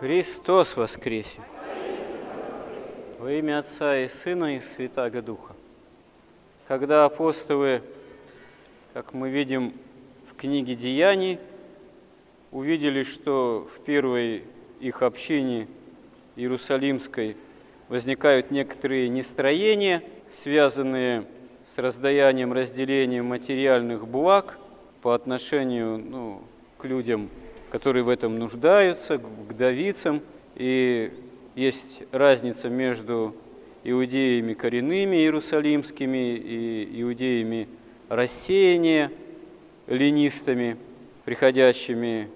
Христос воскресе! Во имя Отца и Сына и Святаго Духа. Когда апостолы, как мы видим в книге Деяний, увидели, что в первой их общине Иерусалимской возникают некоторые нестроения, связанные с раздаянием, разделением материальных благ по отношению ну, к людям, которые в этом нуждаются, к вдовицам. И есть разница между иудеями коренными иерусалимскими и иудеями рассеяния, ленистами, приходящими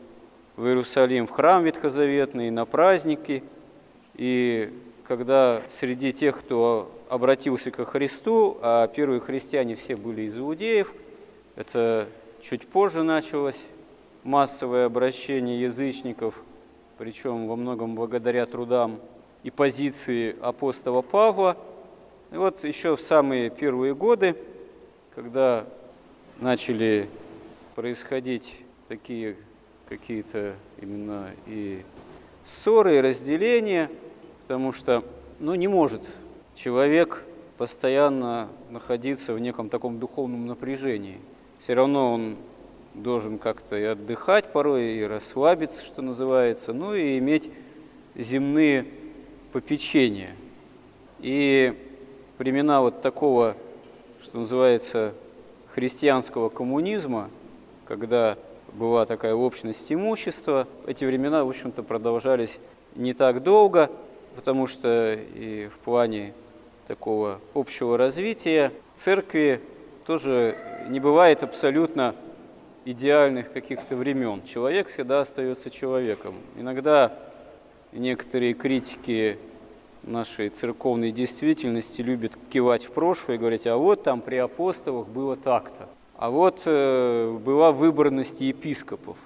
в Иерусалим в храм ветхозаветный, на праздники. И когда среди тех, кто обратился ко Христу, а первые христиане все были из иудеев, это чуть позже началось, массовое обращение язычников, причем во многом благодаря трудам и позиции апостола Павла. И вот еще в самые первые годы, когда начали происходить такие какие-то именно и ссоры, и разделения, потому что ну, не может человек постоянно находиться в неком таком духовном напряжении. Все равно он должен как-то и отдыхать порой, и расслабиться, что называется, ну и иметь земные попечения. И времена вот такого, что называется, христианского коммунизма, когда была такая общность имущества, эти времена, в общем-то, продолжались не так долго, потому что и в плане такого общего развития церкви тоже не бывает абсолютно идеальных каких-то времен. Человек всегда остается человеком. Иногда некоторые критики нашей церковной действительности любят кивать в прошлое и говорить, а вот там при апостолах было так-то. А вот э, была выборность епископов.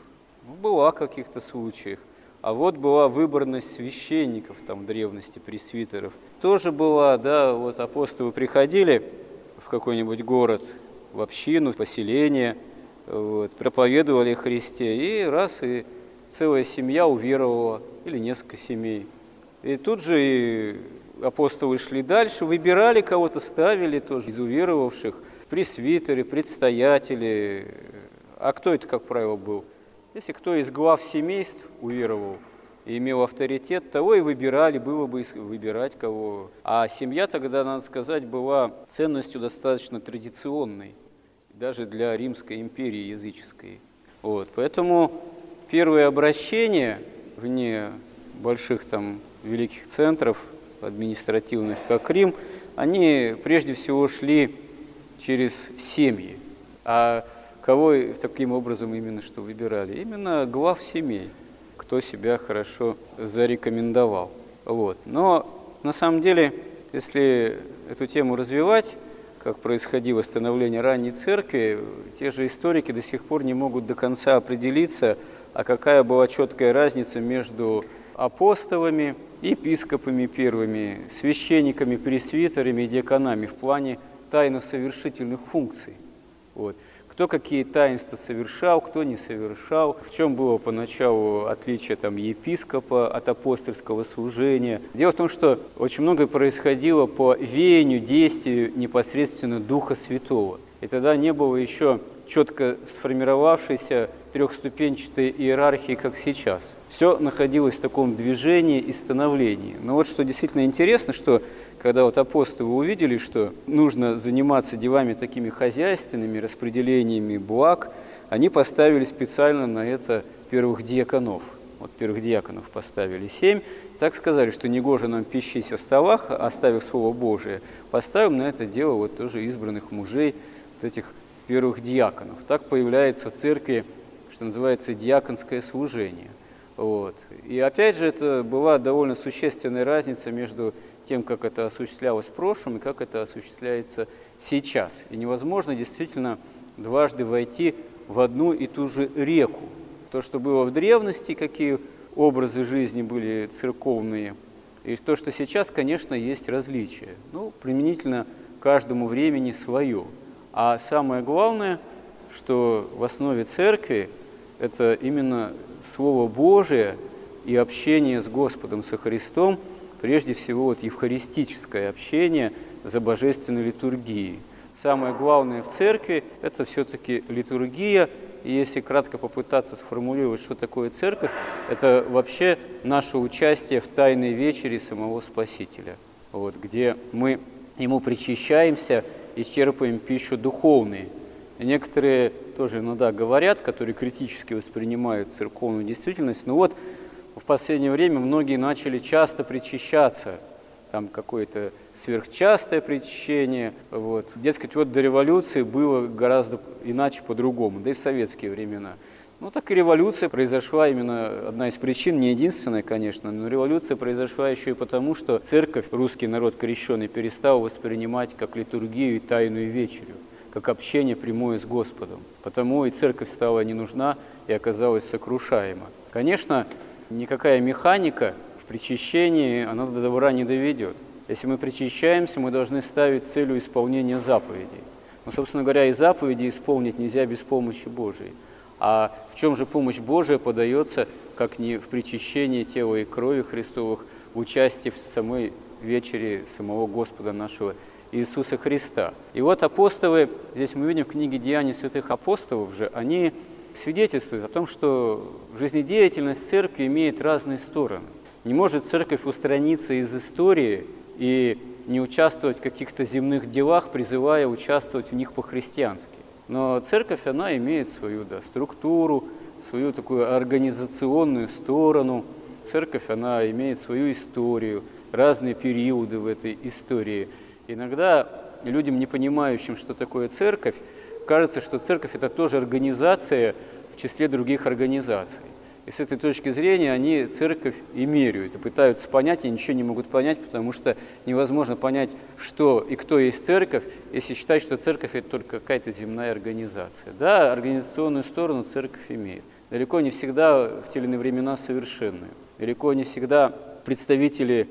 Ну, была в каких-то случаях. А вот была выборность священников там в древности, пресвитеров. Тоже была, да, вот апостолы приходили в какой-нибудь город, в общину, в поселение – вот, проповедовали Христе, и раз, и целая семья уверовала, или несколько семей. И тут же и апостолы шли дальше, выбирали кого-то, ставили тоже из уверовавших, пресвитеры, предстоятели. А кто это, как правило, был? Если кто из глав семейств уверовал и имел авторитет, того и выбирали, было бы выбирать кого. А семья тогда, надо сказать, была ценностью достаточно традиционной даже для Римской империи языческой. Вот. Поэтому первые обращения вне больших там великих центров административных, как Рим, они прежде всего шли через семьи. А кого таким образом именно что выбирали? Именно глав семей, кто себя хорошо зарекомендовал. Вот. Но на самом деле, если эту тему развивать, как происходило становление ранней церкви, те же историки до сих пор не могут до конца определиться, а какая была четкая разница между апостолами, епископами первыми, священниками, пресвитерами и диаконами в плане тайно-совершительных функций. Вот кто какие таинства совершал, кто не совершал, в чем было поначалу отличие там, епископа от апостольского служения. Дело в том, что очень многое происходило по веянию, действию непосредственно Духа Святого. И тогда не было еще четко сформировавшейся трехступенчатой иерархии, как сейчас. Все находилось в таком движении и становлении. Но вот что действительно интересно, что когда вот апостолы увидели, что нужно заниматься делами такими хозяйственными, распределениями благ, они поставили специально на это первых диаконов. Вот первых диаконов поставили семь. Так сказали, что негоже нам пищись о столах, оставив Слово Божие, поставим на это дело вот тоже избранных мужей, вот этих первых диаконов. Так появляется в церкви, что называется, диаконское служение. Вот. И опять же, это была довольно существенная разница между тем, как это осуществлялось в прошлом и как это осуществляется сейчас. И невозможно действительно дважды войти в одну и ту же реку. То, что было в древности, какие образы жизни были церковные, и то, что сейчас, конечно, есть различия. Ну, применительно каждому времени свое. А самое главное, что в основе церкви это именно Слово Божие и общение с Господом, со Христом, прежде всего вот евхаристическое общение за божественной литургией. Самое главное в церкви – это все-таки литургия, и если кратко попытаться сформулировать, что такое церковь, это вообще наше участие в тайной вечере самого Спасителя, вот, где мы ему причащаемся и черпаем пищу духовную. И некоторые тоже иногда говорят, которые критически воспринимают церковную действительность, ну вот последнее время многие начали часто причащаться, там какое-то сверхчастое причащение. Вот. Дескать, вот до революции было гораздо иначе по-другому, да и в советские времена. Ну, так и революция произошла именно, одна из причин, не единственная, конечно, но революция произошла еще и потому, что церковь, русский народ крещенный, перестал воспринимать как литургию и тайную вечерю, как общение прямое с Господом. Потому и церковь стала не нужна и оказалась сокрушаема. Конечно, никакая механика в причащении, она до добра не доведет. Если мы причащаемся, мы должны ставить целью исполнения заповедей. Но, собственно говоря, и заповеди исполнить нельзя без помощи Божией. А в чем же помощь Божия подается, как не в причащении тела и крови Христовых, в участии в самой вечере самого Господа нашего Иисуса Христа. И вот апостолы, здесь мы видим в книге «Деяний святых апостолов» же, они свидетельствуют о том, что жизнедеятельность церкви имеет разные стороны. Не может церковь устраниться из истории и не участвовать в каких-то земных делах, призывая участвовать в них по-христиански. Но церковь, она имеет свою да, структуру, свою такую организационную сторону. Церковь, она имеет свою историю, разные периоды в этой истории. Иногда людям, не понимающим, что такое церковь, кажется, что церковь – это тоже организация в числе других организаций. И с этой точки зрения они церковь и меряют, и пытаются понять, и ничего не могут понять, потому что невозможно понять, что и кто есть церковь, если считать, что церковь – это только какая-то земная организация. Да, организационную сторону церковь имеет. Далеко не всегда в те или иные времена совершенную. Далеко не всегда представители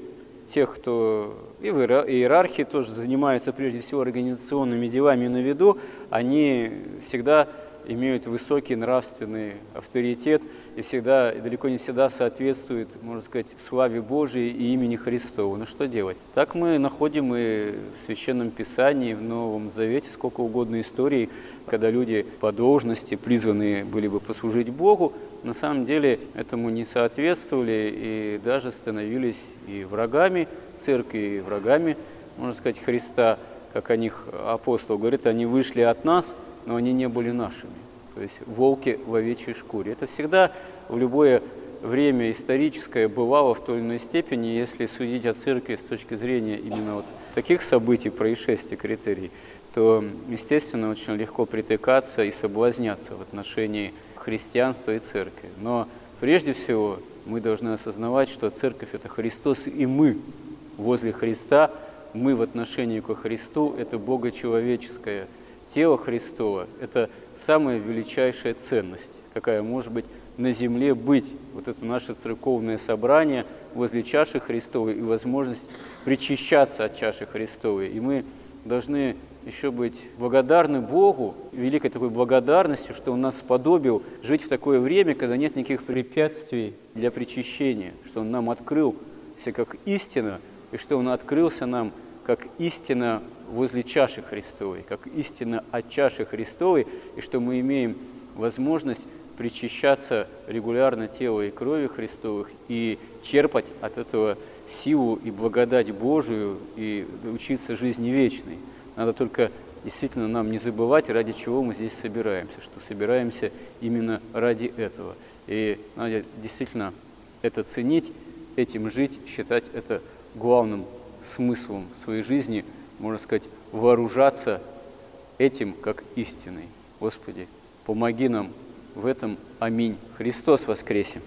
тех, кто и в иерархии тоже занимаются прежде всего организационными делами на виду, они всегда имеют высокий нравственный авторитет и всегда, и далеко не всегда соответствуют, можно сказать, славе Божией и имени Христову. Ну что делать? Так мы находим и в Священном Писании, в Новом Завете сколько угодно историй, когда люди по должности, призванные были бы послужить Богу, на самом деле этому не соответствовали и даже становились и врагами церкви, и врагами, можно сказать, Христа, как о них апостол говорит, они вышли от нас, но они не были нашими. То есть волки в овечьей шкуре. Это всегда в любое время историческое бывало в той или иной степени, если судить о церкви с точки зрения именно вот таких событий, происшествий, критерий, то, естественно, очень легко притыкаться и соблазняться в отношении христианства и церкви. Но прежде всего мы должны осознавать, что церковь – это Христос, и мы возле Христа, мы в отношении ко Христу – это Богочеловеческое тело Христова – это самая величайшая ценность, какая может быть на земле быть. Вот это наше церковное собрание возле чаши Христовой и возможность причащаться от чаши Христовой. И мы должны еще быть благодарны Богу, великой такой благодарностью, что Он нас сподобил жить в такое время, когда нет никаких препятствий для причащения, что Он нам открылся как истина, и что Он открылся нам как истина возле чаши Христовой, как истина от чаши Христовой, и что мы имеем возможность причащаться регулярно тела и крови Христовых и черпать от этого силу и благодать Божию и учиться жизни вечной. Надо только действительно нам не забывать, ради чего мы здесь собираемся, что собираемся именно ради этого. И надо действительно это ценить, этим жить, считать это главным смыслом своей жизни, можно сказать, вооружаться этим как истиной. Господи, помоги нам в этом. Аминь. Христос воскресе!